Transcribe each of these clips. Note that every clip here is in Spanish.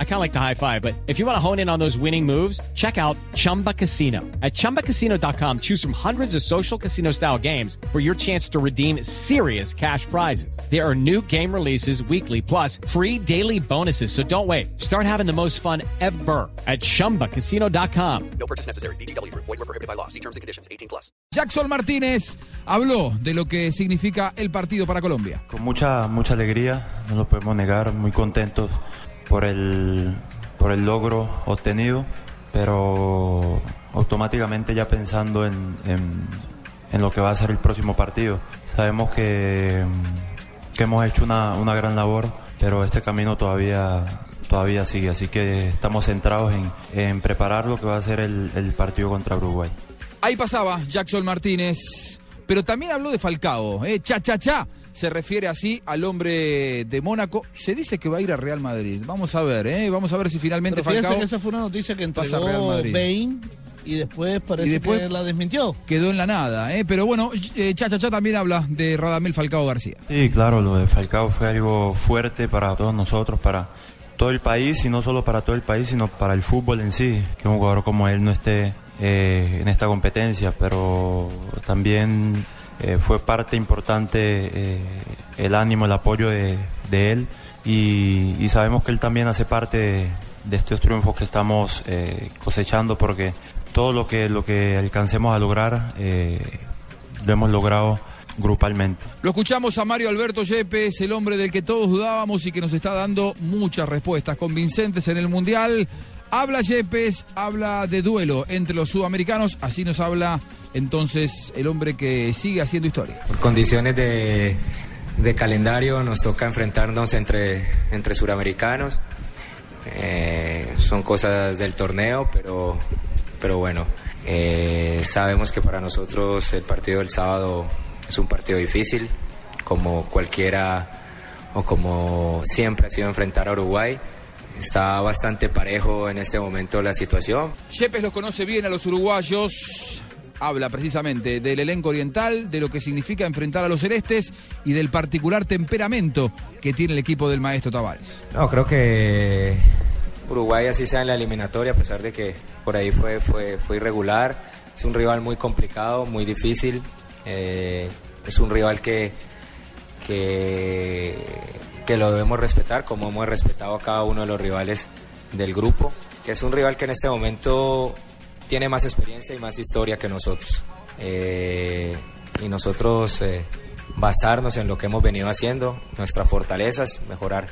I kind of like the high five, but if you want to hone in on those winning moves, check out Chumba Casino. At ChumbaCasino.com, choose from hundreds of social casino style games for your chance to redeem serious cash prizes. There are new game releases weekly, plus free daily bonuses. So don't wait. Start having the most fun ever at ChumbaCasino.com. No purchase necessary. BGW. Void were prohibited by law. See terms and conditions. 18 plus. Jackson Martínez habló de lo que significa el partido para Colombia. Con mucha, mucha alegría, no lo podemos negar, muy contentos por el, por el logro obtenido, pero automáticamente ya pensando en, en, lo que va a ser el próximo partido. Sabemos que, que hemos hecho una, una gran labor, pero este camino todavía todavía sigue, así que estamos centrados en, en preparar lo que va a ser el, el partido contra Uruguay. Ahí pasaba Jackson Martínez, pero también habló de Falcao, ¿eh? cha cha cha. Se refiere así al hombre de Mónaco. Se dice que va a ir a Real Madrid. Vamos a ver, ¿eh? Vamos a ver si finalmente Pero Falcao que esa fue una noticia que pasa a Real entregó Madrid. Bain y después parece Y después- que la desmintió. quedó en la nada, ¿eh? Pero bueno, eh, cha cha cha también habla de Radamel Falcao García. Sí, claro, lo de Falcao fue algo fuerte para todos nosotros, para todo el país y no solo para todo el país, sino para el fútbol en sí. Que un jugador como él no esté eh, en esta competencia, pero también eh, fue parte importante eh, el ánimo, el apoyo de, de él y, sabemos que él también hace parte de, estos triunfos que estamos eh, cosechando porque todo lo que, lo que alcancemos a lograr lo hemos logrado grupalmente. Lo escuchamos a Mario Alberto Yepes, el hombre del que todos dudábamos y que nos está dando muchas respuestas convincentes en el Mundial. Habla Yepes, habla de duelo entre los sudamericanos, así nos habla entonces el hombre que sigue haciendo historia. Por condiciones de, de calendario nos toca enfrentarnos entre, entre suramericanos. Eh, son cosas del torneo, pero, pero bueno, eh, sabemos que para nosotros el partido del sábado es un partido difícil, como cualquiera o como siempre ha sido enfrentar a Uruguay. Está bastante parejo en este momento la situación. Yepes los conoce bien a los uruguayos. Habla precisamente del elenco oriental, de lo que significa enfrentar a los celestes y del particular temperamento que tiene el equipo del maestro Tavares. No, creo que Uruguay así sea en la eliminatoria, a pesar de que por ahí fue, fue, fue irregular. Es un rival muy complicado, muy difícil. Eh, es un rival que, que, que lo debemos respetar, como hemos respetado a cada uno de los rivales del grupo. Que es un rival que en este momento tiene más experiencia y más historia que nosotros. Eh, y nosotros eh, basarnos en lo que hemos venido haciendo, nuestras fortalezas, mejorar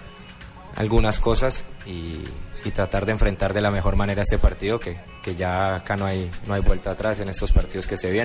algunas cosas y, y tratar de enfrentar de la mejor manera este partido, que, que ya acá no hay, no hay vuelta atrás en estos partidos que se vienen.